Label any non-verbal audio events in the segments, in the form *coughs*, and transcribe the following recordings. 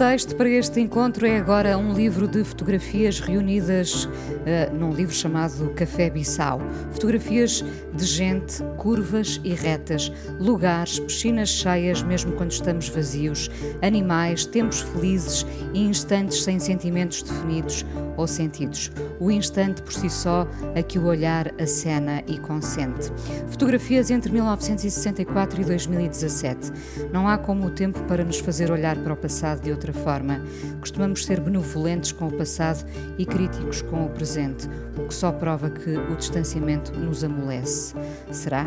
O pretexto para este encontro é agora um livro de fotografias reunidas uh, num livro chamado Café Bissau. Fotografias de gente, curvas e retas, lugares, piscinas cheias, mesmo quando estamos vazios, animais, tempos felizes e instantes sem sentimentos definidos ou sentidos. O instante por si só a que o olhar acena e consente. Fotografias entre 1964 e 2017. Não há como o tempo para nos fazer olhar para o passado de outra forma. Costumamos ser benevolentes com o passado e críticos com o presente, o que só prova que o distanciamento nos amolece. Será?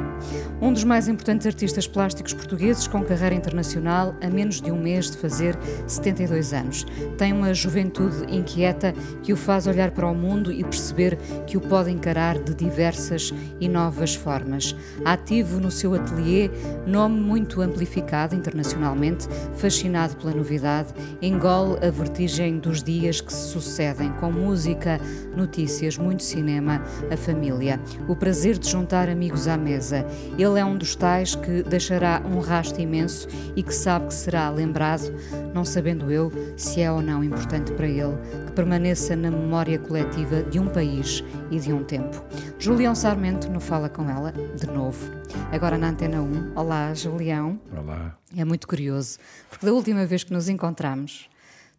Um dos mais importantes artistas plásticos portugueses com carreira internacional, a menos de um mês de fazer 72 anos. Tem uma juventude inquieta que o faz olhar para o mundo e perceber que o pode encarar de diversas e novas formas. Ativo no seu atelier, nome muito amplificado internacionalmente, fascinado pela novidade, engole a vertigem dos dias que se sucedem, com música, notícias, muito cinema, a família. O prazer de juntar amigos à mesa. Ele é um dos tais que deixará um rastro imenso e que sabe que será lembrado, não sabendo eu se é ou não importante para ele que permaneça na memória coletiva de um país e de um tempo. Julião Sarmento não fala com ela, de novo. Agora na Antena 1. Olá, Julião. Olá. É muito curioso, porque da última vez que nos encontramos,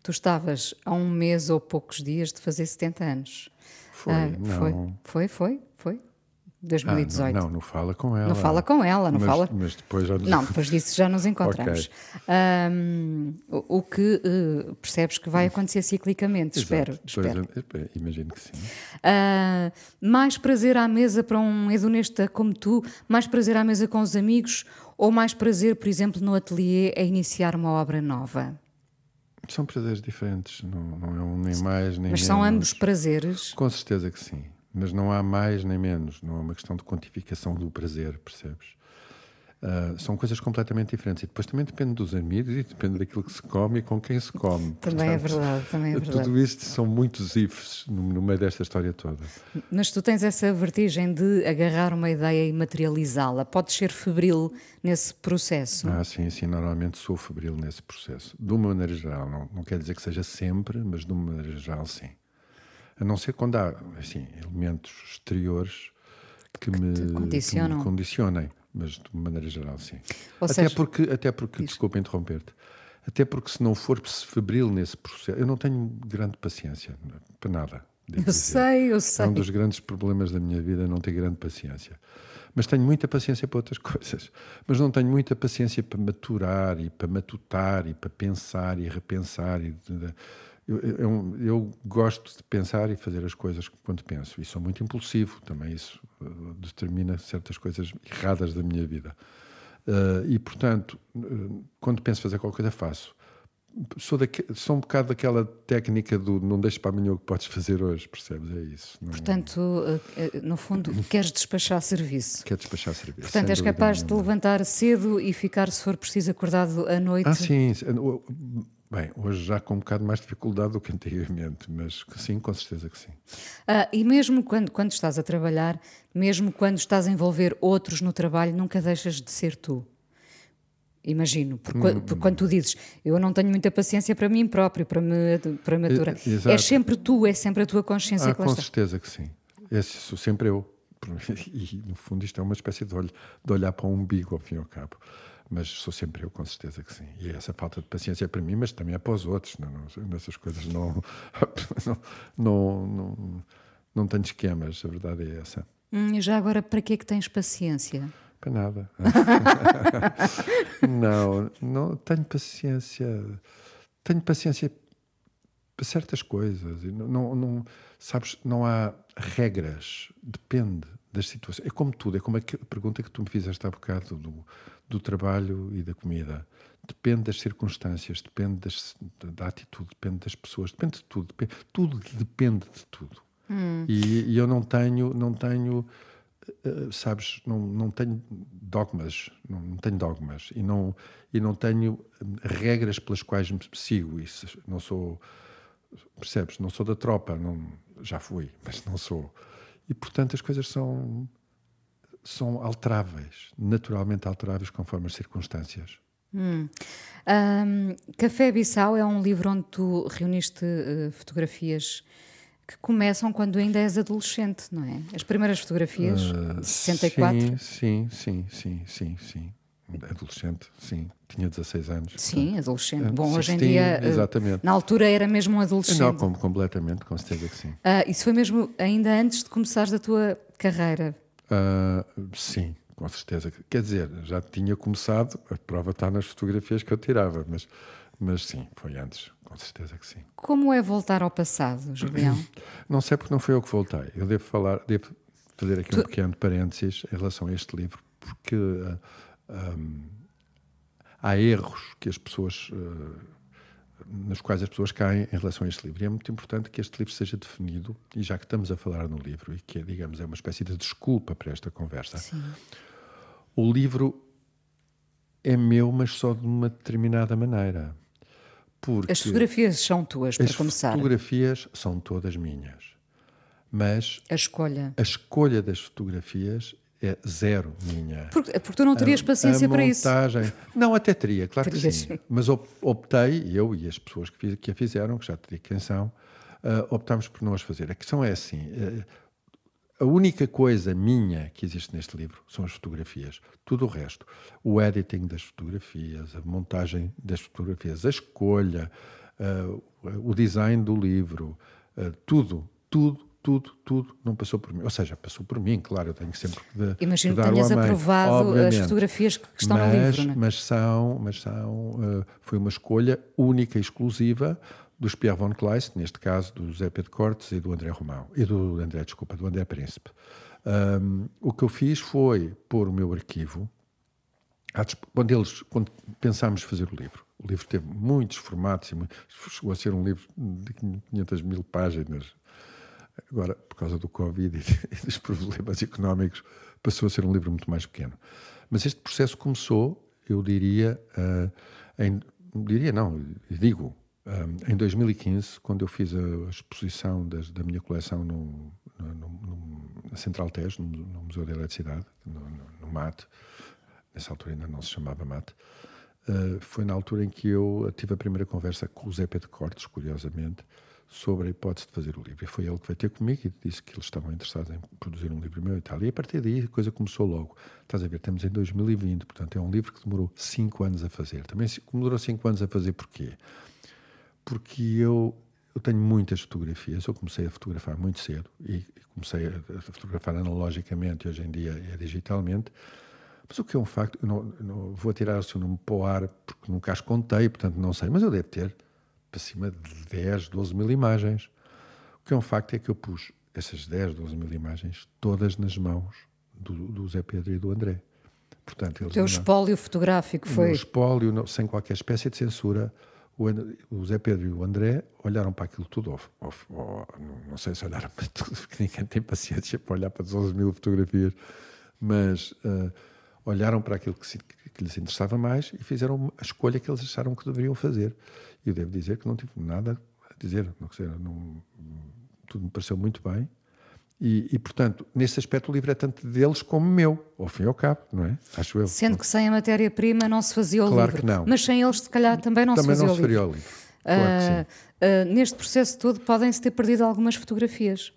tu estavas a um mês ou poucos dias de fazer 70 anos. Foi, Ah, não. Foi, foi, foi, foi. 2018. Ah, não, não, não fala com ela. Não fala com ela, não mas, fala. Mas depois já Não, depois disso já nos encontramos. Ahm, o, o que eh, percebes que vai acontecer ciclicamente, espero. Exato. espero. Pois, eh, imagino que sim. Ah, mais prazer à mesa para um hedonista como tu, mais prazer à mesa com os amigos ou mais prazer, por exemplo, no ateliê a iniciar uma obra nova? São prazeres diferentes, não, não é um nem mais nem Mas menos. são ambos prazeres. Com certeza que sim. Mas não há mais nem menos, não é uma questão de quantificação do prazer, percebes? Ah, são coisas completamente diferentes. E depois também depende dos amigos e depende daquilo que se come e com quem se come. Também é Portanto, verdade, também é verdade. Tudo isto são muitos ifs no, no meio desta história toda. Mas tu tens essa vertigem de agarrar uma ideia e materializá-la. Podes ser febril nesse processo. Ah, sim, sim, normalmente sou febril nesse processo. De uma maneira geral, não, não quer dizer que seja sempre, mas de uma maneira geral, sim. A não ser quando há, assim, elementos exteriores que, me, te que me condicionem, mas de maneira geral, sim. Ou até, seja, porque, até porque, desculpa interromper-te, até porque se não for febril nesse processo, eu não tenho grande paciência para nada. eu dizer. sei, eu É sei. um dos grandes problemas da minha vida não ter grande paciência. Mas tenho muita paciência para outras *laughs* coisas. Mas não tenho muita paciência para maturar e para matutar e para pensar e repensar. E eu, eu- eu gosto de pensar e fazer as coisas quando penso. E sou muito impulsivo também. Isso eh, determina certas coisas erradas da minha vida. Eh, e, portanto, eh, quando penso fazer qualquer coisa, faço sou, daque, sou um bocado daquela técnica do não deixes para amanhã o que podes fazer hoje, percebes? É isso. Não, Portanto, eh, eh, no fundo, queres despachar serviço. quer despachar serviço. Portanto, és capaz de nenhuma. levantar cedo e ficar, se for preciso, acordado à noite. Ah, sim. Bem, hoje já com um bocado mais dificuldade do que *laughs* antigamente, mas que sim, com certeza que sim. Ah, e mesmo quando, quando estás a trabalhar, mesmo quando estás a envolver outros no trabalho, nunca deixas de ser tu. Imagino, porque, Hum, porque quando tu dizes eu não tenho muita paciência para mim próprio, para me, para me aturar, Eh, exato. é sempre tu, é sempre a tua consciência Ah, que lá com está. certeza que sim. Esse sou sempre eu. *laughs* E, no fundo, isto é uma espécie de, olho, de olhar para o umbigo, ao fim e ao cabo. Mas sou sempre eu, com certeza que sim. E essa falta de paciência é para mim, mas também é para os outros. Não, não, nessas coisas não, *laughs* não, não, não, não tenho esquemas, a verdade é essa. Hum, e já agora, para que é que tens paciência? Para nada. *laughs* não, não tenho paciência. Tenho paciência para certas coisas. Não, não, sabes, não há regras, depende das situações. É como tudo, é como a pergunta que tu me fizeste há bocado do, do trabalho e da comida. Depende das circunstâncias, depende das- da, atitude, depende das pessoas, depende de tudo. Depende, tudo depende de tudo. E, e eu não tenho, não tenho eh, sabes, não, não tenho dogmas, não, não tenho dogmas e não, e não tenho hum, regras pelas quais me sigo isso. Não sou, percebes? Não sou da tropa, não, já fui, mas não sou. E portanto as coisas são, são alteráveis, naturalmente alteráveis conforme as circunstâncias. Ahm, Café Bissau é um livro onde tu reuniste eh, fotografias que começam quando ainda és adolescente, não é? As primeiras fotografias, Ah, 64. Sim, sim, sim, sim, sim. Adolescente, sim. Tinha 16 anos. Sim, adolescente. Ah, Bom, hoje em 16, dia, eh, exatamente. na altura era mesmo um adolescente. Não, como, completamente, com certeza que sim. Ah, isso foi mesmo ainda antes de começares a tua carreira. Ah, sim, com certeza. Quer dizer, já tinha começado, a prova está nas fotografias que eu tirava, mas, mas sim, foi antes, com certeza que sim. Como é voltar ao passado, Julião? *coughs* Não sei porque não foi eu que voltei. Eu devo falar, devo fazer aqui um pequeno parênteses em relação a este livro, porque ah, ahm, há erros que as pessoas. ah, nas quais as pessoas caem em relação a este livro. E é muito importante que este livro seja definido, e já que estamos a falar no livro, e que, digamos, é uma espécie de desculpa para esta conversa, Sim. o livro é meu, mas só de uma determinada maneira. Porque As fotografias são tuas, para as começar. fotografias são todas minhas. Mas A escolha. a escolha das fotografias é zero minha. Porque, porque tu não terias A- paciência a para isso. montagem, Não, até teria, claro que sim. Mas op- optei, eu e as pessoas que, fiz- que a fizeram, que já te digo quem são, ah, optámos por não as fazer. A questão é assim: eh, a única coisa minha que existe neste livro são as fotografias. Tudo o resto, o editing das fotografias, a montagem das fotografias, a escolha, ah, o design do livro, tudo, tudo, tudo, tudo não passou por mim. Ou seja, passou por mim, claro, eu tenho sempre de- Imagino que tenhas aprovado as fotografias que estão mas, no livro. Não é? Mas são, mas são uh, foi uma escolha única e exclusiva dos Pierre von Kleist, neste caso do José Pedro Cortes e do André Romão, e do André, desculpa, do André Príncipe. Um, o que eu fiz foi pôr o meu arquivo, quando, eles, quando pensámos fazer o livro, o livro teve muitos formatos, chegou a ser um livro de 500 mil páginas, Agora, por causa do Covid *laughs* e, dos problemas económicos, passou a ser um livro muito mais pequeno. Mas este processo começou, eu diria, ah, em, diria não, digo, ah, em 2015, quando eu fiz a, exposição das- da minha coleção no, no- no- na Central Tejo, no, Museu da Eletricidade, no MAT, nessa altura ainda não se chamava MAT, Uh, foi na altura em que eu tive a primeira conversa com o Zé Pedro Cortes, curiosamente, sobre a hipótese de fazer o livro. E foi ele que veio ter comigo e disse que eles estavam interessados em produzir um livro meu e tal. E a partir daí a coisa começou logo. Estás a ver, estamos em 2020, portanto é um livro que demorou cinco anos a fazer. Também demorou cinco anos a fazer porquê? Porque eu, eu tenho muitas fotografias, eu comecei a fotografar muito cedo e comecei a, fotografar analogicamente hoje em dia é digitalmente. Mas o que é um facto, eu não, não vou tirar o seu nome para o ar porque nunca as contei, portanto não sei, mas eu devo ter para cima de 10, 12 mil imagens. O que é um facto é que eu pus essas 10, 12 mil imagens todas nas mãos do, do Zé Pedro e do André. Portanto, O eles teu não- espólio fotográfico foi. espólio, não- sem qualquer espécie de censura, o, o Zé Pedro e o André olharam para aquilo tudo, ou, ou- não, sei se olharam para tudo, *laughs* porque ninguém tem paciência para olhar para as 11 mil fotografias, mas ah, olharam para aquilo que, se- que lhes interessava mais e fizeram a escolha que eles acharam que deveriam fazer. E eu devo dizer que não tive nada a dizer, não, não, tudo me pareceu muito bem. E, e, portanto, nesse aspecto, o livro é tanto deles como meu, ao fim e ao cabo, não é? Acho eu. Sendo que sem a matéria-prima não se fazia o Claro livro. que não. Mas sem eles, se calhar, também não Também se fazia não o se livro. faria o livro. Claro sim. ah, neste processo todo, podem-se ter perdido algumas fotografias.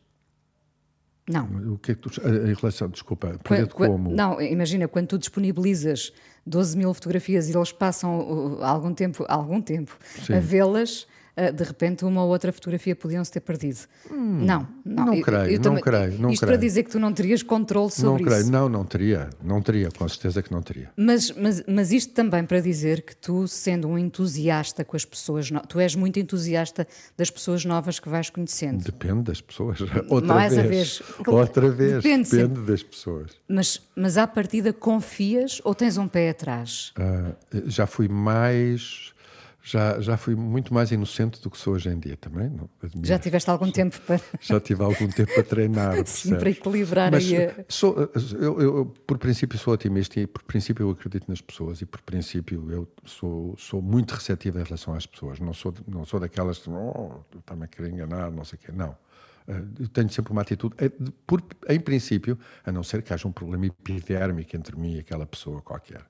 Não. O que é que tu, em relação, desculpa, Qua- perder qua- como? Não, imagina, quando tu disponibilizas 12 mil fotografias e eles passam algum tempo, algum tempo Sim. a vê-las, de repente uma ou outra fotografia podiam-se ter perdido. Hum, não, não. Não creio, não também, creio. Não isto creio. para dizer que tu não terias controle sobre não creio. isso. Não, não teria. Não teria, com certeza que não teria. Mas, mas, mas isto também para dizer que tu, sendo um entusiasta com as pessoas, no... tu és muito entusiasta das pessoas novas que vais conhecendo. Depende das pessoas. *laughs* Outra Mais vez. vez. Outra vez. Depende, Depende das pessoas. Mas, mas à partida confias ou tens um pé atrás? Uh, já fui mais já, já fui muito mais inocente do que sou hoje em dia também. Não, já tiveste algum tempo para. *laughs* Já tive algum tempo para treinar. *laughs* Sim, para equilibrar Mas aí. A... Sou, eu, eu, por princípio, sou otimista e, por princípio, eu acredito nas pessoas e, por princípio, eu sou, sou muito receptivo em relação às pessoas. Não sou, não sou daquelas que oh, está-me a querer enganar, não sei o quê. Não. Eh, eu tenho sempre uma atitude, eh, por, em princípio, a não ser que haja um problema epidérmico entre mim e aquela pessoa qualquer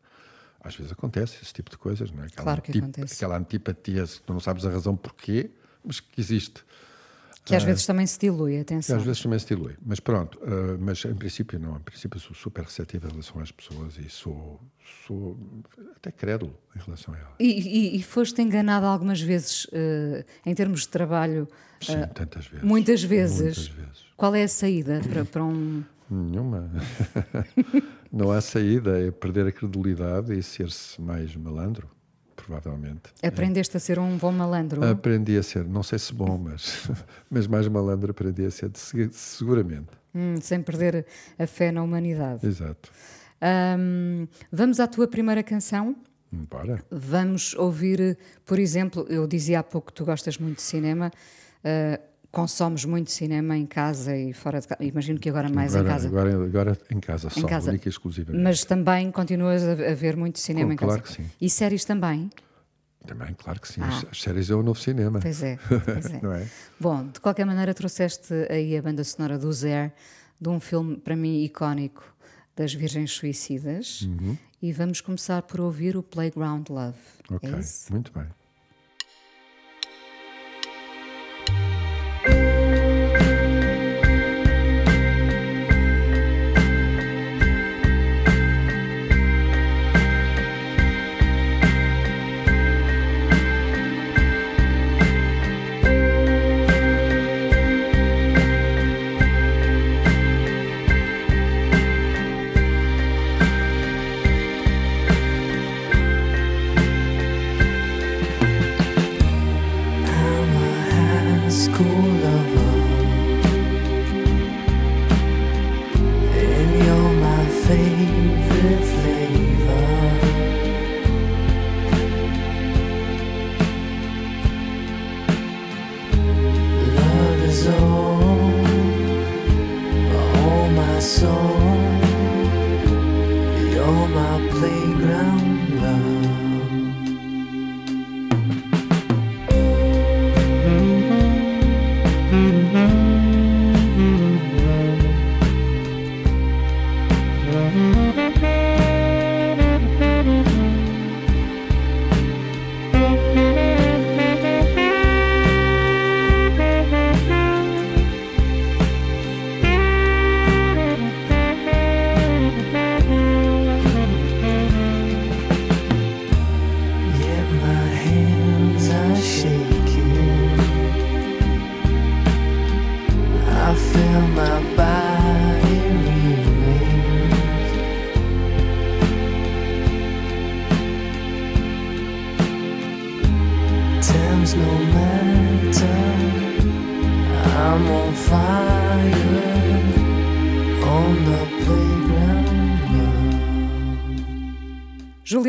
às vezes acontece esse tipo de coisas, não é? Aquela claro que antip acontece. Aquela antipatia, tu não sabes a razão porquê, mas que existe. Que às uh, vezes também se dilui, atenção. Que às vezes também se dilui. Mas pronto, uh, mas em princípio não. Em princípio sou super receptivo em relação às pessoas e sou, sou até crédulo em relação a elas. E, e, e foste enganado algumas vezes uh, em termos de trabalho? Sim, tantas vezes. Muitas vezes. Muitas vezes. Qual é a saída para, para um... Nenhuma. *laughs* não há saída, é perder a credulidade e ser-se mais malandro, provavelmente. Aprendeste é. a ser um bom malandro? Aprendi a ser, não sei se bom, mas, *laughs* mas mais malandro aprendi a ser, seguramente. Hum, sem perder a fé na humanidade. Exato. Vamos à tua primeira canção? Bora. Vamos ouvir, por exemplo, eu dizia há pouco que tu gostas muito de cinema. Uh, consomes muito cinema em casa e fora de casa. Imagino que agora mais agora, em casa. Agora, agora em casa só, em casa. única e exclusivamente. Mas também continuas a, ver muito cinema em casa? Claro que sim. E séries também? Também, claro que sim. Ah. As séries é o novo cinema. Pois é, pois é. *laughs* Não é? Bom, de qualquer maneira trouxeste aí a banda sonora do Zer, de um filme para mim icónico das Virgens Suicidas. Uhum. E vamos começar por ouvir o Playground Love. Ok, é muito bem.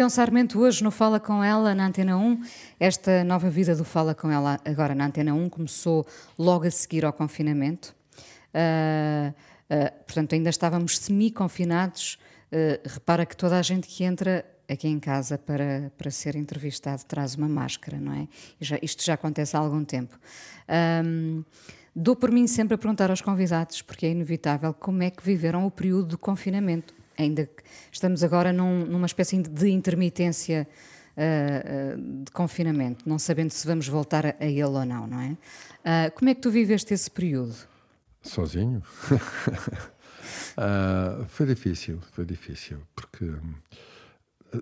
Julião Sarmento, hoje no Fala Com Ela, na Antena 1. Esta nova vida do Fala Com Ela, agora na Antena 1, começou logo a seguir ao confinamento. Uh, uh, portanto, ainda estávamos semi-confinados. Uh, repara que toda a gente que entra aqui em casa para, para ser entrevistado traz uma máscara, não é? Já, isto já acontece há algum tempo. Um, dou por mim sempre a perguntar aos convidados, porque é inevitável, como é que viveram o período do confinamento ainda estamos agora num, numa espécie de intermitência uh, uh, de confinamento, não sabendo se vamos voltar a, a ele ou não, não é? Uh, como é que tu viveste esse período? Sozinho? *laughs* foi difícil, foi difícil, porque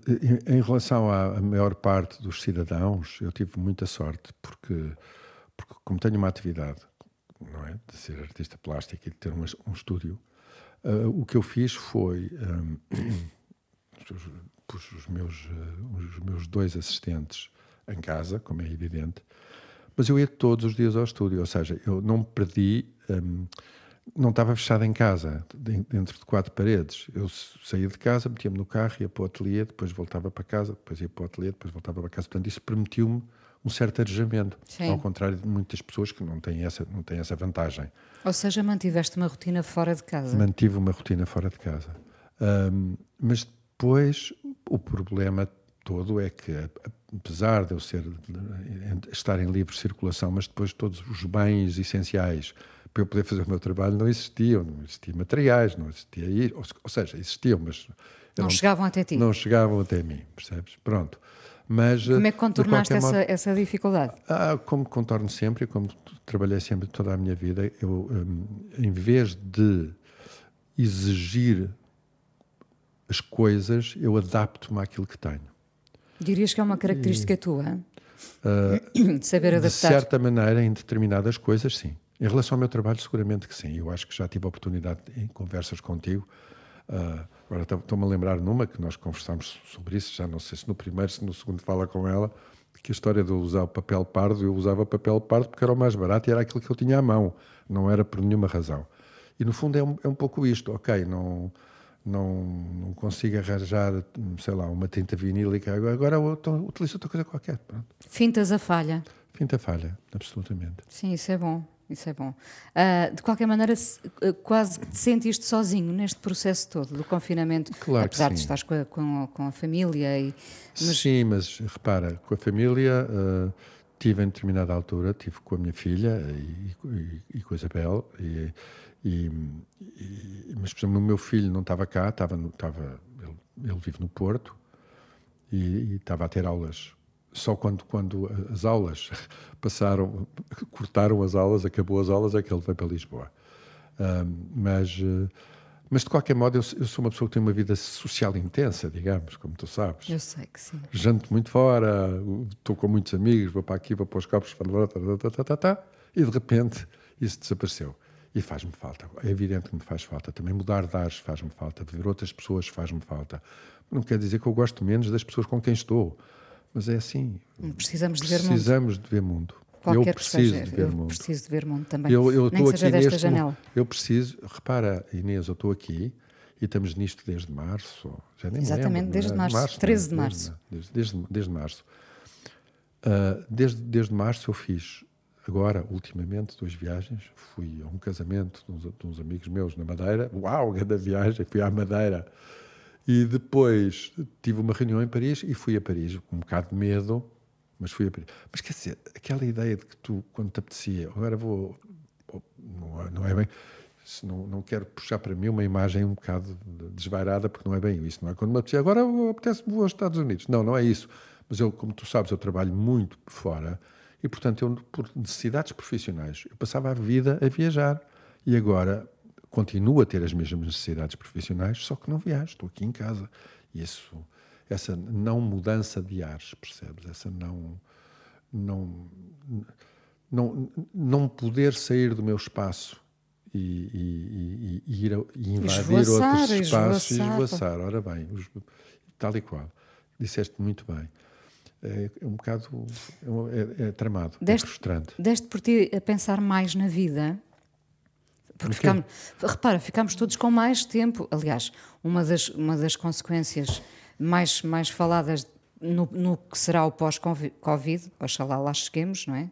em, em relação à maior parte dos cidadãos, eu tive muita sorte, porque, porque como tenho uma atividade, não é, de ser artista plástico e de ter um, um estúdio, uh, o que eu fiz foi um, *coughs* pus os meus, uh, os meus dois assistentes em casa, como é evidente, mas eu ia todos os dias ao estúdio, ou seja, eu não perdi. Um, não estava fechado em casa, dentro de quatro paredes. Eu saía de casa, metia-me no carro, ia para o ateliê, depois voltava para casa, depois ia para o ateliê, depois voltava para casa. Portanto, isso permitiu-me um certo arejamento, Sim. ao contrário de muitas pessoas que não têm essa, não têm essa vantagem. Ou seja, mantiveste uma rotina fora de casa. Mantive uma rotina fora de casa. Um, mas depois, o problema todo é que, apesar de eu ser, estar em livre circulação, mas depois todos os bens essenciais para eu poder fazer o meu trabalho não existiam, não existiam materiais, não existia, ou, ou seja, existiam, mas não, não chegavam até ti. Não chegavam até mim, percebes? Pronto. Mas, como é que contornaste essa, modo, essa dificuldade? Ah, como contorno sempre, como trabalhei sempre toda a minha vida, eu, um, em vez de exigir as coisas, eu adapto-me àquilo que tenho. Dirias que é uma característica e, tua? Uh, *coughs* Saber adaptar? De certa maneira, em determinadas coisas, sim. Em relação ao meu trabalho, seguramente que sim. Eu acho que já tive a oportunidade em conversas contigo. Uh, agora estou-me a lembrar numa que nós conversámos sobre isso, já não sei se no primeiro, se no segundo fala com ela, que a história de eu usar o papel pardo, eu usava papel pardo porque era o mais barato e era aquilo que eu tinha à mão, não era por nenhuma razão. E no fundo é um, é um pouco isto, ok, não, não, não consigo arranjar, sei lá, uma tinta vinílica, agora eu utilizo outra coisa qualquer. Pronto. Fintas a falha. Finta a falha, absolutamente. Sim, isso é bom. Isso é bom. Uh, de qualquer maneira, uh, quase que te sentiste sozinho neste processo todo do confinamento, claro apesar de estar com a, com, com a família. E, mas... Sim, mas repara, com a família uh, tive em determinada altura, tive com a minha filha e, e, e com a Isabel, e, e, mas por exemplo, o meu filho não estava cá, estava, no, estava ele, ele vive no Porto e, estava a ter aulas só quando, quando as aulas *laughs* passaram, cortaram as aulas, acabou as aulas, é que ele veio para Lisboa. mas, eh, mas de qualquer modo, eu, eu, sou uma pessoa que tem uma vida social intensa, digamos, como tu sabes. Eu sei que sim. Janto muito fora, estou com muitos amigos, vou para aqui, vou para os copos, e de repente isso desapareceu. E faz-me falta. É evidente que me faz falta. Também mudar de ares faz-me falta. Ver outras pessoas faz-me falta. Não quer dizer que eu gosto menos das pessoas com quem estou. Mas é assim. Precisamos de ver mundo. Precisamos de ver mundo. Qualquer eu preciso seja, de ver eu mundo. preciso de ver mundo também. Eu, eu seja desta neste, janela. Eu preciso, repara, Inês, eu estou aqui e estamos nisto desde março. Já nem Exatamente, lembro, desde é? março, março 13 de março. Desde, desde, desde março. Uh, desde, desde março eu fiz, agora, ultimamente, duas viagens. Fui a um casamento de uns, de uns amigos meus na Madeira. Uau, grande viagem! Fui à Madeira e depois tive uma reunião em Paris e fui a Paris com um bocado de medo, mas fui a Paris. Mas quer dizer, aquela ideia de que tu, quando te apetecia, agora vou. Não é, não é bem. Não, não quero puxar para mim uma imagem um bocado desvairada, porque não é bem isso. Não é quando me apetecia, agora apetece-me vou aos Estados Unidos. Não, não é isso. Mas eu, como tu sabes, eu trabalho muito fora e, portanto, eu, por necessidades profissionais, eu passava a vida a viajar. E agora continuo a ter as mesmas necessidades profissionais, só que não viajo, estou aqui em casa. E isso, essa não mudança de ares, percebes? Essa não, não, não, não poder sair do meu espaço e, e, e, ir a, e invadir esvoaçar, outros espaços e esvoaçar. Ora bem, os, tal e qual. Disseste muito bem. É, é um bocado é, é, é tramado, é deste, é frustrante. Deste por ti a pensar mais na vida porque ficamos, repara, ficamos todos com mais tempo. Aliás, uma das, uma das consequências mais, mais faladas no, no que será o pós-Covid, oxalá lá cheguemos, não é?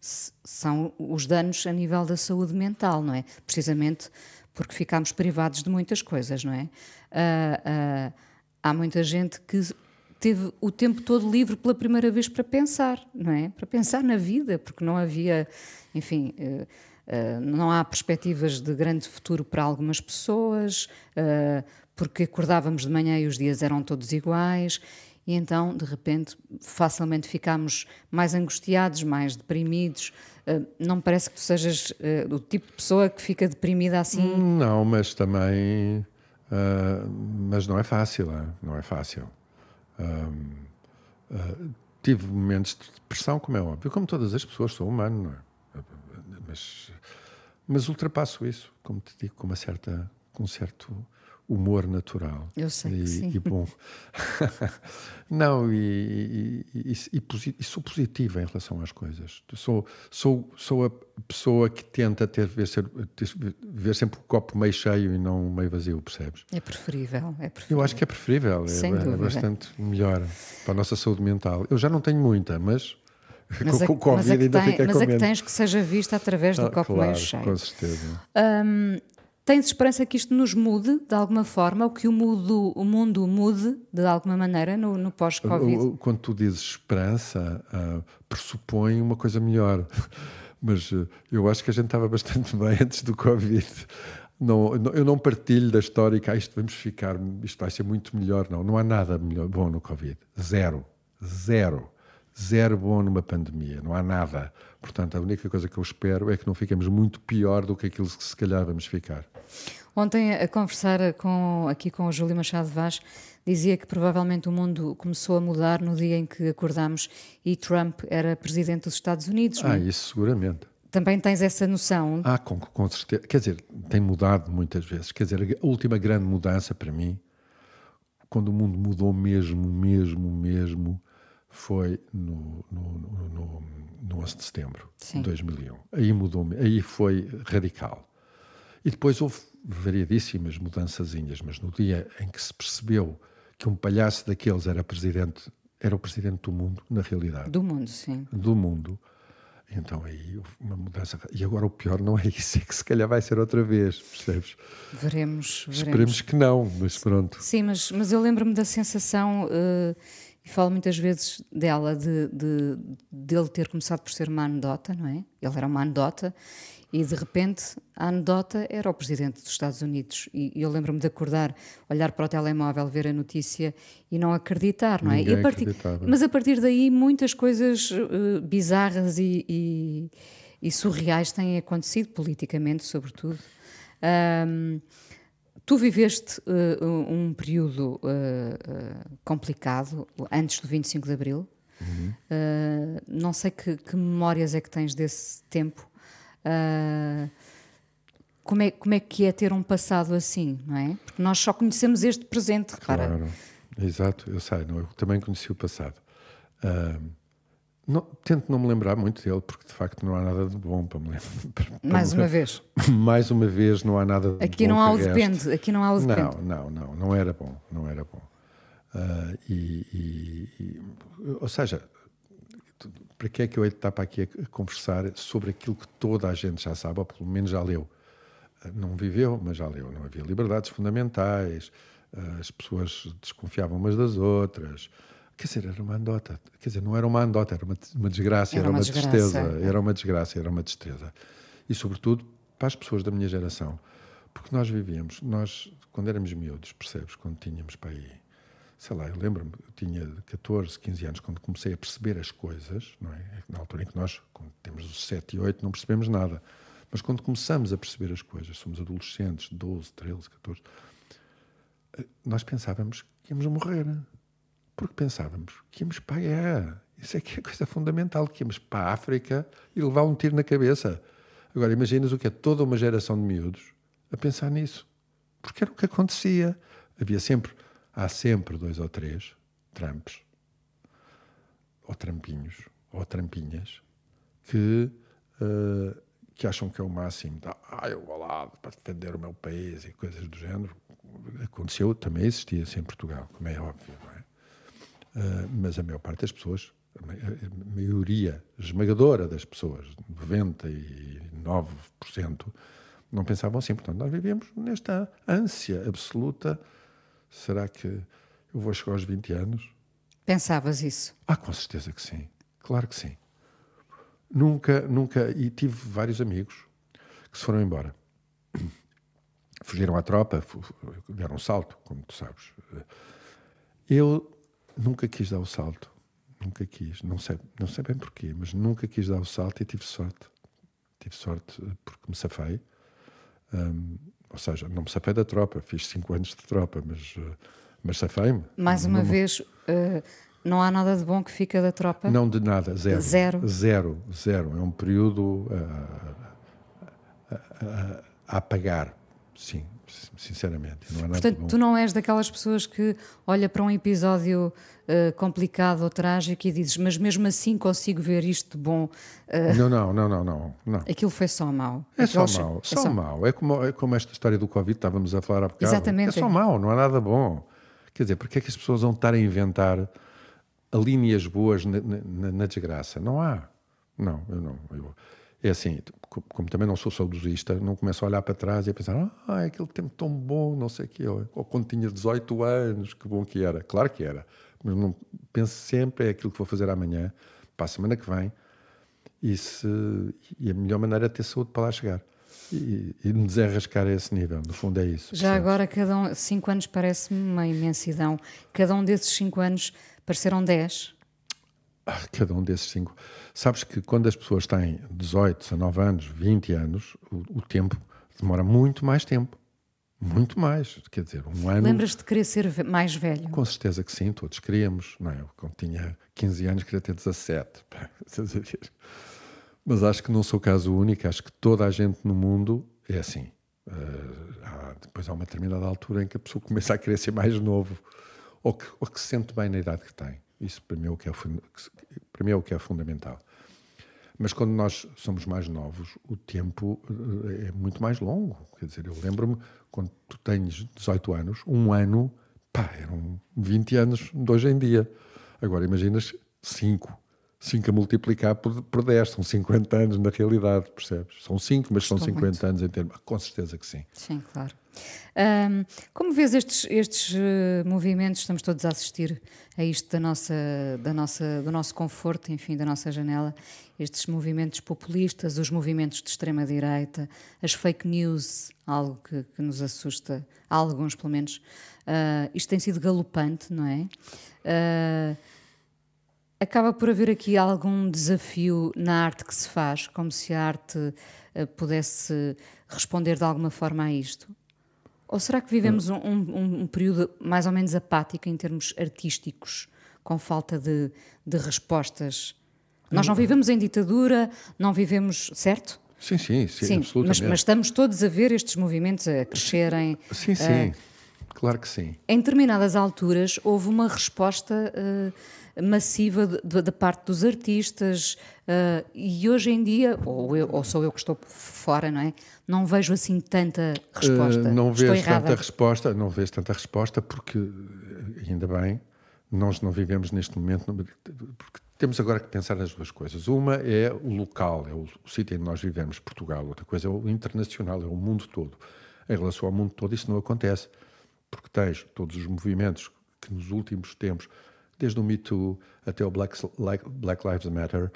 são os danos a nível da saúde mental, não é? Precisamente porque ficámos privados de muitas coisas, não é? Uh, uh, há muita gente que teve o tempo todo livre pela primeira vez para pensar, não é? Para pensar na vida, porque não havia, enfim. Uh, Uh, não há perspectivas de grande futuro para algumas pessoas, uh, porque acordávamos de manhã e os dias eram todos iguais, e então, de repente, facilmente ficámos mais angustiados, mais deprimidos. Uh, não me parece que tu sejas o tipo de pessoa que fica deprimida assim? Não, mas também. mas não é fácil, não é fácil. Tive momentos de depressão, como é óbvio, como todas as pessoas, sou humano, não é? Mas, mas ultrapasso isso, como te digo, com uma certa, com um certo humor natural. Eu sei e, que sim. E bom. *laughs* Não, e, e, e, e, sou positiva em relação às coisas. Sou, sou, sou a pessoa que tenta ter, ver, ser, ver sempre o copo meio cheio e não meio vazio, percebes? É preferível, é preferível. Eu acho que é preferível, Sem é, é bastante melhor para a nossa saúde mental. Eu já não tenho muita, mas mas com o Covid mas é ainda tem, fiquei mas com é que tens que seja vista através do Ah, copo claro, meio cheio. Com certeza. Hum, tens esperança que isto nos mude de alguma forma, ou que o mundo, o mundo mude de alguma maneira no, no pós-Covid? Quando tu dizes esperança, ah, pressupõe uma coisa melhor. *laughs* Mas ah, eu acho que a gente estava bastante *laughs* bem antes do Covid. Não, não- eu não partilho da história que ah, isto vamos ficar, isto vai ser muito melhor. Não, não há nada melhor, bom no Covid. Zero. Zero. Zero bom numa pandemia. Não há nada. Portanto, a única coisa que eu espero é que não fiquemos muito pior do que aquilo que se calhar vamos ficar. Ontem, a conversar com, aqui com o Júlio Machado Vaz, dizia que provavelmente o mundo começou a mudar no dia em que acordámos e Trump era presidente dos Estados Unidos. não Ah, é? isso seguramente. Também tens essa noção? Ah, com, com certeza. Quer dizer, tem mudado muitas vezes. Quer dizer, a última grande mudança para mim, quando o mundo mudou mesmo, mesmo, mesmo, foi no, no, no, no, no 11 de setembro Sim. de 2001. Aí mudou, aí foi radical. E depois houve variadíssimas mudançazinhas, mas no dia em que se percebeu que um palhaço daqueles era presidente, era o presidente do mundo, na realidade Do mundo, sim. do mundo. Então aí houve uma mudança. E agora o pior não é isso, é que se calhar vai ser outra vez, percebes? Veremos, veremos. Esperemos que não, mas pronto. Sim, mas, mas eu lembro-me da sensação, eh, e falo muitas vezes dela, de, de, dele ter começado por ser uma anedota, não é? Ele era uma anedota e de repente a anedota era o presidente dos Estados Unidos. E, eu lembro-me de acordar, olhar para o telemóvel, ver a notícia e não acreditar, não é? A partir- mas a partir daí muitas coisas eh, bizarras e, e- e surreais têm acontecido, politicamente, sobretudo. Ahm, Tu viveste eh, um período eh, complicado antes do 25 de Abril. Eh, não sei que, que memórias é que tens desse tempo. Como, é, como é que é ter um passado assim, não é? Porque nós só conhecemos este presente. Claro, exato, eu sei, não, eu também conheci o passado. Não- tento não me lembrar muito dele, porque de facto não há nada de bom para me lembrar. *laughs* Mais uma vez. Mais uma vez, não há nada de Aqui bom não há o depende, aqui não há o depende. Não, não, não, não era bom, não era bom. Ah, e, e- e- ou seja, para que é que eu hei de estar para aqui a, a conversar sobre aquilo que toda a gente já sabe, ou pelo menos já leu? Ah, Não viveu, mas já leu. Não havia liberdades fundamentais, ah, as pessoas desconfiavam umas das outras. Quer dizer, era uma andota. Quer dizer, não era uma andota, era uma, uma desgraça, Era era, uma uma, desgraça, tristeza. é. Era uma desgraça, era uma tristeza. E, sobretudo, para as pessoas da minha geração. Porque nós vivíamos, nós, quando éramos miúdos, percebes? Quando tínhamos para aí, sei lá, eu lembro-me, eu tinha 14, 15 anos, quando comecei a perceber as coisas, não é? Na altura em que nós, quando temos os 7 e 8, não percebemos nada. Mas quando começamos a perceber as coisas, somos adolescentes, 12, 13, 14, eh, nós pensávamos que íamos morrer. Porque pensávamos que íamos para a guerra. Isso é que é a coisa fundamental, que íamos para a África e levar um tiro na cabeça. Agora, imaginas o que é toda uma geração de miúdos a pensar nisso. Porque era o que acontecia. Havia sempre, há sempre dois ou três Trumps, ou trampinhos, ou trampinhas, que, eh, que acham que é o máximo. Tá, Ah, eu vou lá para defender o meu país e coisas do género. Aconteceu, também existia isso em Portugal, como é óbvio? Uh, mas a maior parte das pessoas, a ma- a maioria esmagadora das pessoas, 99%, não pensavam assim. Portanto, nós vivíamos nesta ânsia absoluta. Será que eu vou chegar aos 20 anos? Pensavas isso? Ah, com certeza que sim. Claro que sim. Nunca, nunca. E tive vários amigos que se foram embora. Fugiram à tropa, deram um salto, como tu sabes. Eu nunca quis dar o salto. Nunca quis. Não sei, não sei bem porquê, mas nunca quis dar o salto e tive sorte. Tive sorte eh, porque me safei. Hum, ou seja, não me safei da tropa. Fiz cinco anos de tropa, mas, eh, mas safei-me. Mais uma Não vez, Uh, não há nada de bom que fica da tropa? Não de nada, zero. Zero? Zero, zero. É um período a, a, a apagar, sim, sinceramente. Não nada Portanto, tu não és daquelas pessoas que olha para um episódio uh, complicado ou trágico e dizes, mas mesmo assim consigo ver isto de bom. Uh, não, não, não, não, não, não. Aquilo foi só mau. É só mau, é só, só mau. É como, é como esta história do Covid, estávamos a falar há bocado. Exatamente. É só mau, não há nada bom. Quer dizer, porque é que as pessoas vão estar a inventar linhas boas na, na, na desgraça? Não há. Não, eu não. Eu, é assim, como também não sou saudosista, não começo a olhar para trás e a pensar, ah, aquele tempo tão bom, não sei o quê, ou, ou quando tinha 18 anos, que bom que era. Claro que era, mas não penso sempre é aquilo que vou fazer amanhã, para a semana que vem, e, se, e a melhor maneira é ter saúde para lá chegar. E, e me desenrascar a esse nível, no fundo é isso. Já agora, cada um, cinco anos parece-me uma imensidão. Cada um desses cinco anos pareceram dez. Ah, cada um desses cinco. Sabes que quando as pessoas têm 18, 19 anos, 20 anos, o, o tempo demora muito mais tempo. Muito mais. Quer dizer, um ano. Lembras de querer ser mais velho? Com certeza que sim, todos queríamos. Não é? Eu, quando tinha 15 anos, queria ter 17. *laughs* Mas acho que não sou o caso único. Acho que toda a gente no mundo é assim. Uh, há, depois há uma determinada altura em que a pessoa começa a querer ser mais novo ou que, ou que se sente bem na idade que tem. Isso para mim, é o que é, para mim é o que é fundamental. Mas quando nós somos mais novos, o tempo eh, é muito mais longo. Quer dizer, eu lembro-me, quando tu tens 18 anos, um ano, pá, eram 20 anos de hoje em dia. Agora imaginas 5. 5 a multiplicar por, por 10, são 50 anos na realidade, percebes? São 5, mas Estou são 50 muito. anos em termos. Com certeza que sim. Sim, claro. Um, como vês estes, estes uh, movimentos, estamos todos a assistir a isto da nossa, da nossa, do nosso conforto, enfim, da nossa janela, estes movimentos populistas, os movimentos de extrema-direita, as fake news, algo que, que, nos assusta, alguns pelo menos. Uh, isto tem sido galopante, não é? Uh, acaba por haver aqui algum desafio na arte que se faz, como se a arte pudesse responder de alguma forma a isto? Ou será que vivemos um, um, um, período mais ou menos apático em termos artísticos, com falta de, de respostas? Nós não vivemos em ditadura, não vivemos, certo? Sim, sim, sim, sim absolutamente. Mas, mas, estamos todos a ver estes movimentos a crescerem. Sim, sim, uh, claro que sim. Em determinadas alturas houve uma resposta uh, massiva da parte dos artistas uh, e hoje em dia, ou, eu, ou sou eu que estou fora, não é? não vejo assim tanta resposta. Uh, não vês tanta resposta, não vês tanta resposta porque, ainda bem, nós não vivemos neste momento, porque temos agora que pensar as duas coisas. Uma é o local, é o, o sítio em que nós vivemos, Portugal. Outra coisa é o internacional, é o mundo todo. Em relação ao mundo todo, isso não acontece, porque tens todos os movimentos que nos últimos tempos, desde o Me Too até o Black, Black Lives Matter,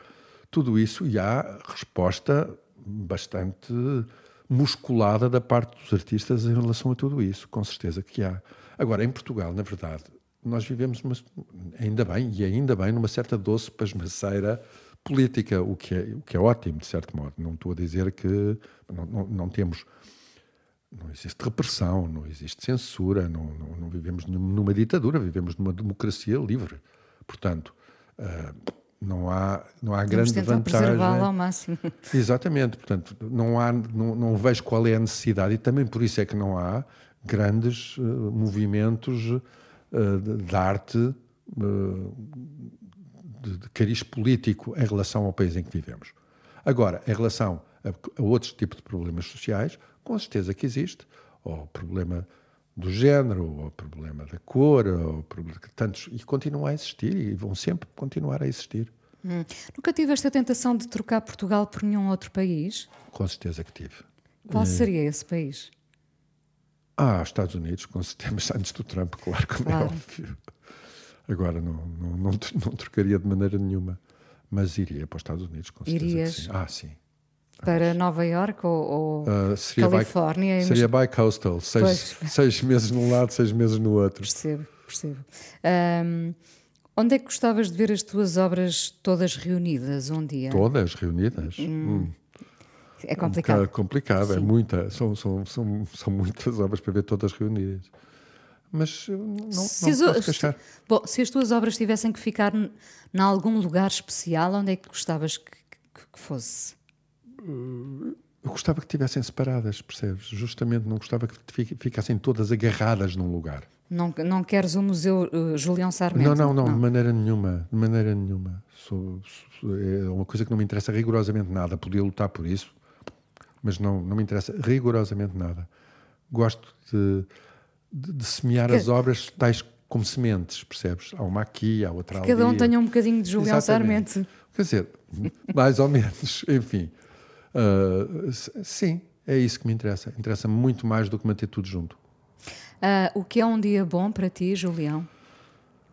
tudo isso e há resposta bastante musculada da parte dos artistas em relação a tudo isso, com certeza que há. Agora, em Portugal, na verdade, nós vivemos, uma, ainda bem, e ainda bem, numa certa doce pasmaceira política, o que, é, o que é ótimo, de certo modo. Não estou a dizer que não, não, não temos. Não existe repressão, não existe censura, não, não, não, vivemos numa ditadura, vivemos numa democracia livre. Portanto, uh, não há, não há grande vantagem. preservá-la ao máximo. *laughs* Exatamente, portanto, não, há, não, não vejo qual é a necessidade, e também por isso é que não há grandes uh, movimentos uh, de, de, arte de, de cariz político em relação ao país em que vivemos. Agora, em relação a, outros tipos de problemas sociais, com certeza que existe, ou o problema do género, ou o problema da cor, ou problema, tantos, e continuam a existir e vão sempre continuar a existir. Hum. Nunca tive esta tentação de trocar Portugal por nenhum outro país? Com certeza que tive. Qual seria esse país? Ah, Estados Unidos, com certeza, *laughs* antes do Trump, claro, como é claro. é óbvio. Agora não, não, não, não, trocaria de maneira nenhuma, mas iria para os Estados Unidos, com certeza. Irias? Sim. Ah, sim para Nova York ou, ou uh, seria Califórnia? By, seria bi-coastal, seis, *laughs* seis meses num lado, seis meses no outro. Percebo, percebo. Um, onde é que gostavas de ver as tuas obras todas reunidas um dia? Todas reunidas? Hum. Hum. É complicado. É complicado, é Sim. é muita, são, são, são, são muitas obras para ver todas reunidas. mas uh, não, não Se as, posso queixar. bom, se as tuas obras tivessem que ficar em algum lugar especial, onde é que gostavas que, que- que fosse? Eu gostava que estivessem separadas, percebes? Justamente não gostava que fi- ficassem todas agarradas num lugar. Não, não queres o Museu uh, Julião Sarmento? Não, não, não, de maneira nenhuma, de maneira nenhuma. Sou- sou- é uma coisa que não me interessa rigorosamente nada. Podia lutar por isso, mas não, não me interessa rigorosamente nada. Gosto de, de- de semear Que- as obras tais como sementes, percebes? Há uma aqui, há outra ali. Cada um tenha um bocadinho de Julião Exatamente. Sarmento. Quer dizer, mais ou menos, *laughs* enfim. S- sim, é isso que me interessa. Interessa-me muito mais do que manter tudo junto. Ah, o que é um dia bom para ti, Julião?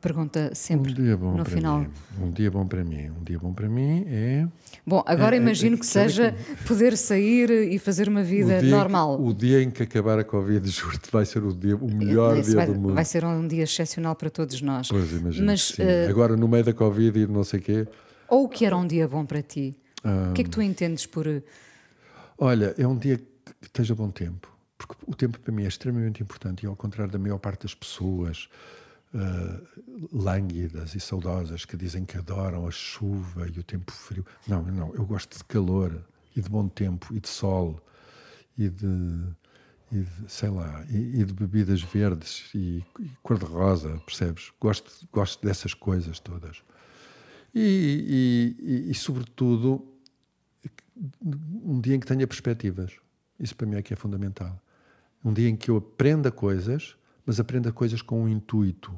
Pergunta sempre um dia bom no para final. mim. Um dia bom para mim. Um dia bom para mim é Bom, agora É, é, imagino é, que seja poder sair e fazer uma vida o normal. O dia em que acabar a Covid, *laughs* juro-te, vai ser o, dia, o melhor dia vai, do mundo. vai ser um dia excepcional para todos nós. Pois imagino. Mas, que eh, Agora, no meio da Covid e não sei o quê, ou o que era um dia bom para ti? O que é que tu entendes por. Olha, é um dia que esteja bom tempo. Porque o tempo para mim é extremamente importante e, ao contrário da maior parte das pessoas ah, lânguidas e saudosas que dizem que adoram a chuva e o tempo frio. Não, não. Eu gosto de calor e de bom tempo e de sol e de. e de, sei lá, e, e de bebidas verdes e, e cor-de-rosa, percebes? Gosto, gosto dessas coisas todas. E, e- e- sobretudo, um dia em que tenha perspectivas. Isso para mim é que é fundamental. Um dia em que eu aprenda coisas, mas aprenda coisas com um intuito.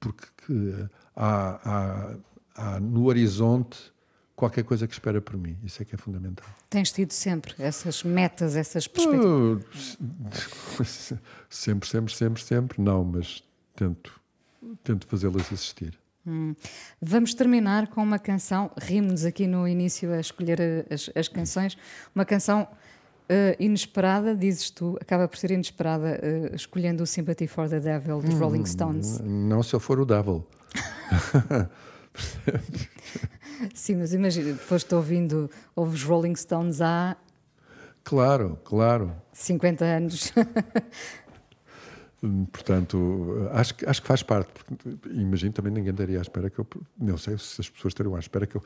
Porque que há, há- há no horizonte qualquer coisa que espera por mim. Isso é que é fundamental. Tens tido sempre essas metas, essas perspectivas? *laughs* Sempre, sempre, sempre, sempre. Não, mas tento, tento fazê-las existir. Vamos terminar com uma canção. Rimos aqui no início a escolher a- as, as canções. Uma canção eh, inesperada, dizes tu, acaba por ser inesperada, eh, escolhendo o Sympathy for the Devil dos Rolling Stones. Não se eu for o Devil. *laughs* Sim, mas imagina, foste ouvindo, ouves Rolling Stones há Claro, claro. 50 anos. *laughs* Portanto, acho, que- acho que faz parte. porque Imagino também ninguém estaria à espera que eu. Não sei se as pessoas estariam à espera que eu.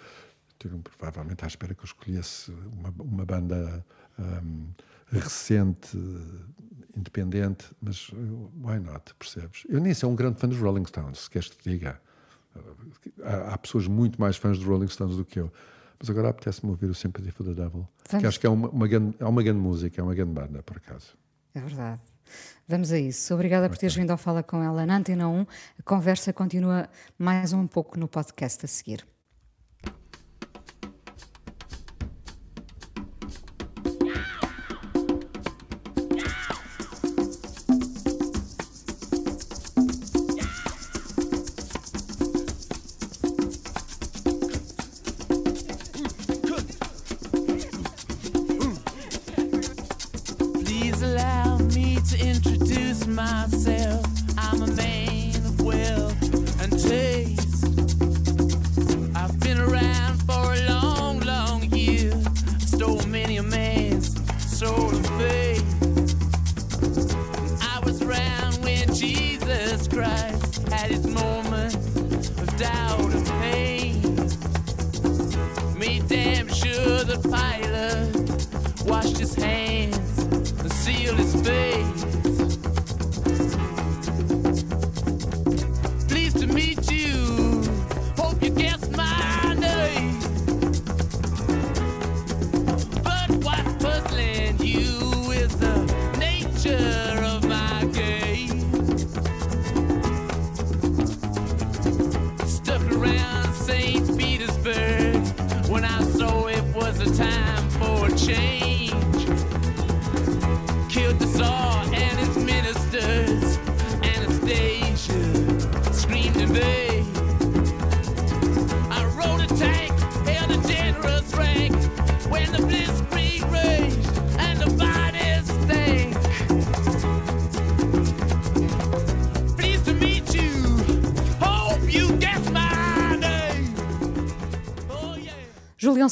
Estariam provavelmente à espera que eu escolhesse uma, uma banda hum, recente, independente, mas why not, percebes? Eu nem sou um grande fã dos Rolling Stones, se queres que te diga. Há, há pessoas muito mais fãs dos Rolling Stones do que eu. Mas agora apetece-me ouvir o Sympathy for the Devil, que Vamos. acho que é uma, uma, grande, é uma grande música, é uma grande banda, por acaso. É verdade. Vamos a isso. Obrigada por teres vindo ao Fala com ela na Antena 1. A conversa continua mais um pouco no podcast a seguir.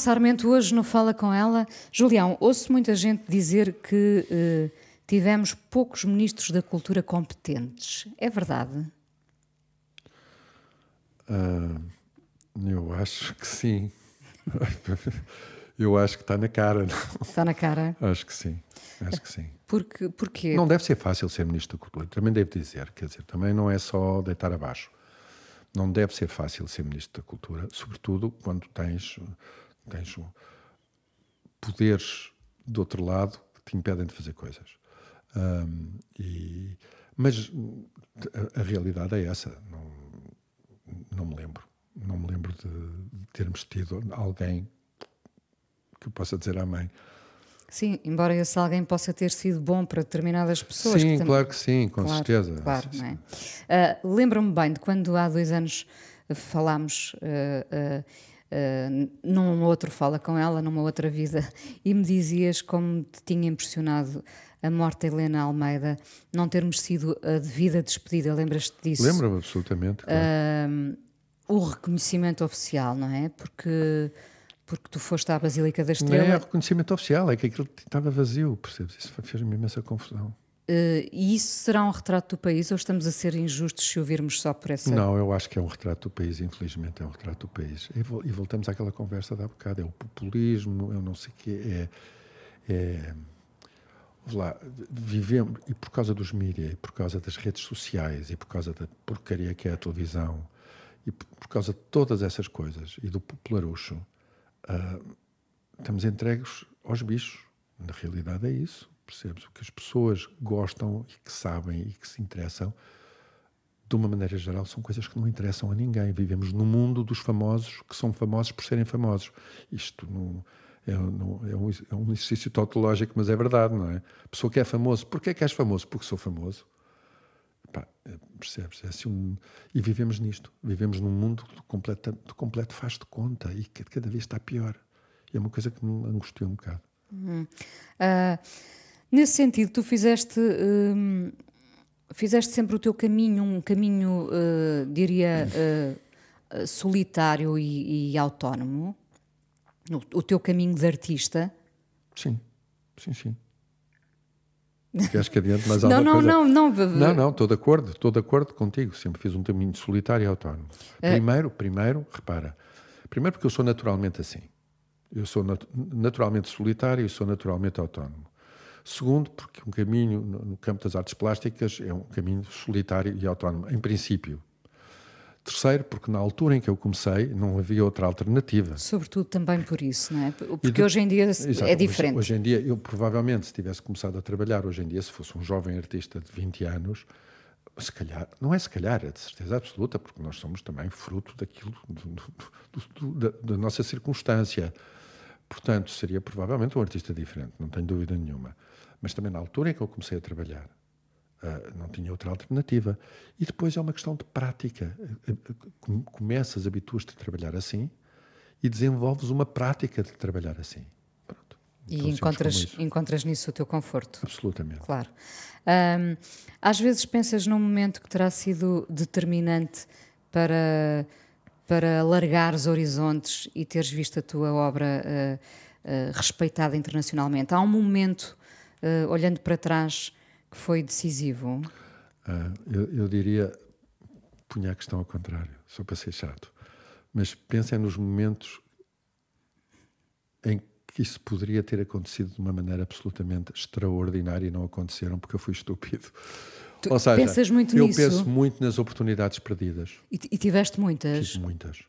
Sarmento hoje no Fala com ela. Julião, ouço muita gente dizer que, eh, tivemos poucos ministros da cultura competentes. É verdade? Ah, eu acho que sim. *laughs* eu acho que está na cara. Não? Está na cara? Acho que sim. Acho que sim. Porque, porquê? Não deve ser fácil ser ministro da cultura. Também devo dizer. Quer dizer, também não é só deitar abaixo. Não deve ser fácil ser ministro da cultura, sobretudo quando tens, tens poderes do outro lado que te impedem de fazer coisas. Um, e, mas a, a, realidade é essa. Não, não me lembro. Não me lembro de, de termos tido alguém que possa dizer à mãe. Sim, embora esse alguém possa ter sido bom para determinadas pessoas. Sim, que claro que sim, com claro, certeza. Claro, é? Uh, Lembro-me bem de quando há dois anos falámos uh, uh, num outro Fala com ela, numa outra vida, e me dizias como te tinha impressionado a morte de Helena Almeida, não termos sido a devida despedida, lembras-te disso? Lembro-me absolutamente. Claro. o reconhecimento oficial, não é? Porque porque tu foste à Basílica da Estrela. Não é reconhecimento oficial, é que aquilo estava vazio, percebes? Isso fez-me imensa confusão. Uh, e isso será um retrato do país ou estamos a ser injustos se ouvirmos só por essa. Não, eu acho que é um retrato do país, infelizmente é um retrato do país. E, e voltamos àquela conversa da bocado: é o populismo, eu não sei o quê, é. é lá, vivemos, e por causa dos mídias, e por causa das redes sociais, e por causa da porcaria que é a televisão, e por, por causa de todas essas coisas, e do popularucho, uh, estamos entregues aos bichos. Na realidade é isso, percebes? O que as pessoas gostam e que sabem e que se interessam, de uma maneira geral, são coisas que não interessam a ninguém. Vivemos no mundo dos famosos que são famosos por serem famosos. Isto não, é, não, é, um, é um exercício tautológico, mas é verdade, não é? A pessoa que é famoso, porquê é que és famoso? Porque sou famoso. Pá, é, percebes? É assim um, e vivemos nisto. Vivemos num mundo de completo, completo faz de conta e que cada vez está pior. E é uma coisa que me angustiou um bocado. Uhum. Uh, nesse sentido, tu fizeste, uh, fizeste sempre o teu caminho, um caminho, uh, diria, solitário e, e autónomo, o, o teu caminho de artista. Sim, sim, sim. Queres que adiante mais *laughs* alguma não, coisa? Não, não, não. Não, não, estou de acordo, estou de acordo contigo. Sempre fiz um caminho solitário e autónomo. É. Primeiro, primeiro, repara, primeiro porque eu sou naturalmente assim. Eu sou nat naturalmente solitário e sou naturalmente autónomo. Segundo, porque um caminho no campo das artes plásticas é um caminho solitário e autónomo, em princípio. Terceiro, porque na altura em que eu comecei não havia outra alternativa. Sobretudo também por isso, não é? Porque de... hoje em dia Exato, é diferente. Hoje, hoje, em dia, eu provavelmente, se tivesse começado a trabalhar hoje em dia, se fosse um jovem artista de 20 anos, se calhar, não é se calhar, é de certeza absoluta, porque nós somos também fruto daquilo, do, do, do, da, da nossa circunstância. Portanto, seria provavelmente um artista diferente, não tenho dúvida nenhuma. Mas também na altura em que eu comecei a trabalhar, Uh, não tinha outra alternativa. E depois é uma questão de prática. Começas, habituas-te a trabalhar assim e desenvolves uma prática de trabalhar assim. Pronto. E então, encontras, encontras nisso o teu conforto. Absolutamente. Claro. Um, às vezes pensas num momento que terá sido determinante para, para os horizontes e teres visto a tua obra uh, uh, respeitada internacionalmente. Há um momento, olhando para trás, que foi decisivo? Uh, eu, eu, diria, punha a questão ao contrário, só para ser chato. Mas pensem nos momentos em que isso poderia ter acontecido de uma maneira absolutamente extraordinária e não aconteceram porque eu fui estúpido. Tu Ou seja, pensas muito eu nisso? penso muito nas oportunidades perdidas. E, e tiveste muitas? Tive muitas.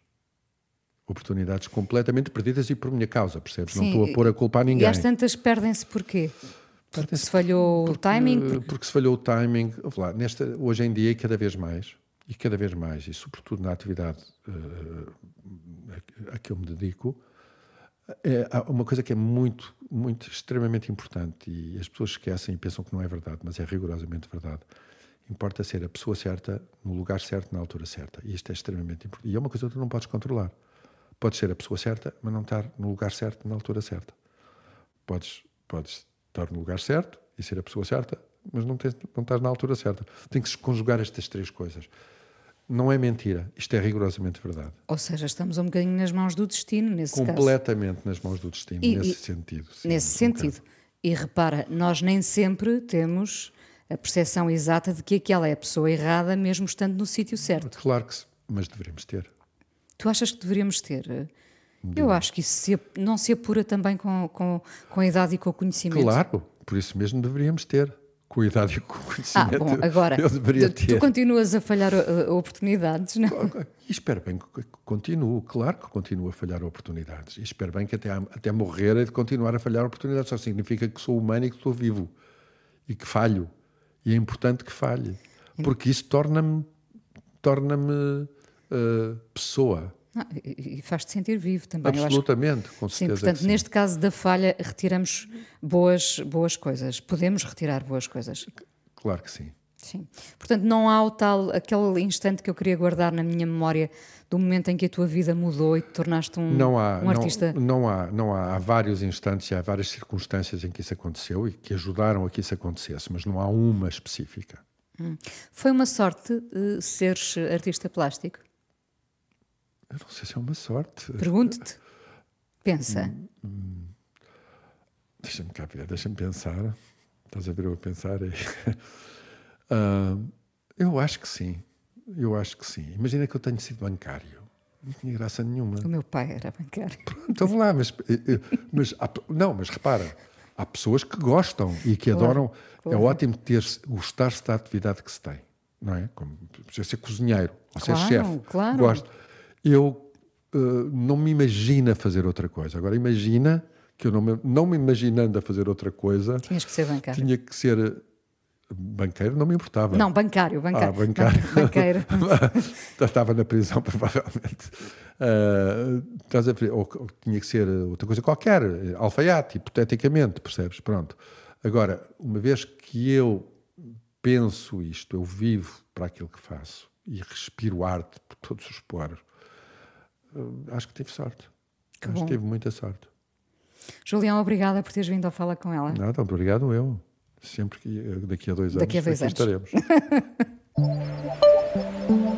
Oportunidades completamente perdidas e por minha causa, percebes? Sim, não estou a pôr a culpa a ninguém. E às tantas perdem-se porquê? Porque se falhou porque, o timing? Porque... se falhou o timing. Lá, nesta, hoje em dia, cada vez mais, e cada vez mais, e sobretudo na atividade uh, a que eu me dedico, é uma coisa que é muito, muito, extremamente importante e as pessoas esquecem e pensam que não é verdade, mas é rigorosamente verdade. Importa ser a pessoa certa, no lugar certo, na altura certa. E isto é extremamente importante. E é uma coisa que tu não podes controlar. Podes ser a pessoa certa, mas não estar no lugar certo, na altura certa. Podes, podes estar no lugar certo e ser a pessoa certa, mas não, tens, não estás na altura certa. Tem que se conjugar estas três coisas. Não é mentira, isto é rigorosamente verdade. Ou seja, estamos um bocadinho nas mãos do destino, nesse Completamente caso. nas mãos do destino, e, nesse e, sentido. Sim, nesse sentido. E repara, nós nem sempre temos a percepção exata de que aquela é a pessoa errada, mesmo estando no sítio certo. Claro que, mas deveríamos ter. Tu achas que deveríamos ter? Eu acho que isso se, não se apura também com, com, com a idade e com o conhecimento. Claro, por isso mesmo deveríamos ter. Com a idade e com o conhecimento. Ah, bom, agora, eu deveria tu, ter. tu continuas a falhar uh, oportunidades, não? E espero bem que continuo, claro que continuo a falhar oportunidades. E espero bem que até, até morrer é de continuar a falhar oportunidades. Só significa que sou humano e que estou vivo. E que falho. E é importante que falhe. Porque isso torna-me torna-me uh, pessoa. Ah, e faz-te sentir vivo também. Absolutamente, com certeza. Sim, portanto, sim. neste caso da falha, retiramos boas, boas coisas. Podemos retirar boas coisas. Claro que sim. Sim. Portanto, não há o tal, aquele instante que eu queria guardar na minha memória do momento em que a tua vida mudou e te tornaste um, não há, um artista. Não, não, há, não há. Há vários instantes e há várias circunstâncias em que isso aconteceu e que ajudaram a que isso acontecesse, mas não há uma específica. Hum. Foi uma sorte uh, seres artista plástico? Eu não sei se é uma sorte. Pergunto-te. Pensa. Hum, deixa-me cá ver, deixa-me pensar. Estás a ver eu a pensar aí? *laughs* uh, eu acho que sim. Eu acho que sim. Imagina que eu tenho sido bancário. Não tinha graça nenhuma. O meu pai era bancário. Pronto, então vamos lá, mas, mas há, não, mas repara, há pessoas que gostam e que Claro, adoram. claro. É ótimo ter gostar-se da atividade que se tem, não é? Como ser cozinheiro ou ser Claro, chefe. claro. Gosto. Eu uh, não me imagino a fazer outra coisa. Agora imagina que eu não me, não me imaginando a fazer outra coisa, Tinhas que ser bancário. tinha que ser uh, banqueiro, não me importava. Não, bancário, bancário. Ah, bancário. *laughs* Banqueiro. *laughs* Estava na prisão, *laughs* provavelmente. Uh, estás a ver? Ou, ou tinha que ser outra coisa qualquer, alfaiate, hipoteticamente, percebes? Pronto. Agora, uma vez que eu penso isto, eu vivo para aquilo que faço e respiro arte por todos os poros, acho que tive sorte. Que acho bom. que tive muita sorte. Julião, obrigada por teres vindo ao Fala com ela. Nada, obrigado eu. Sempre que daqui a dois anos Daqui a dois anos. estaremos. *laughs*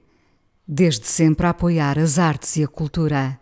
Desde sempre a apoiar as artes e a cultura.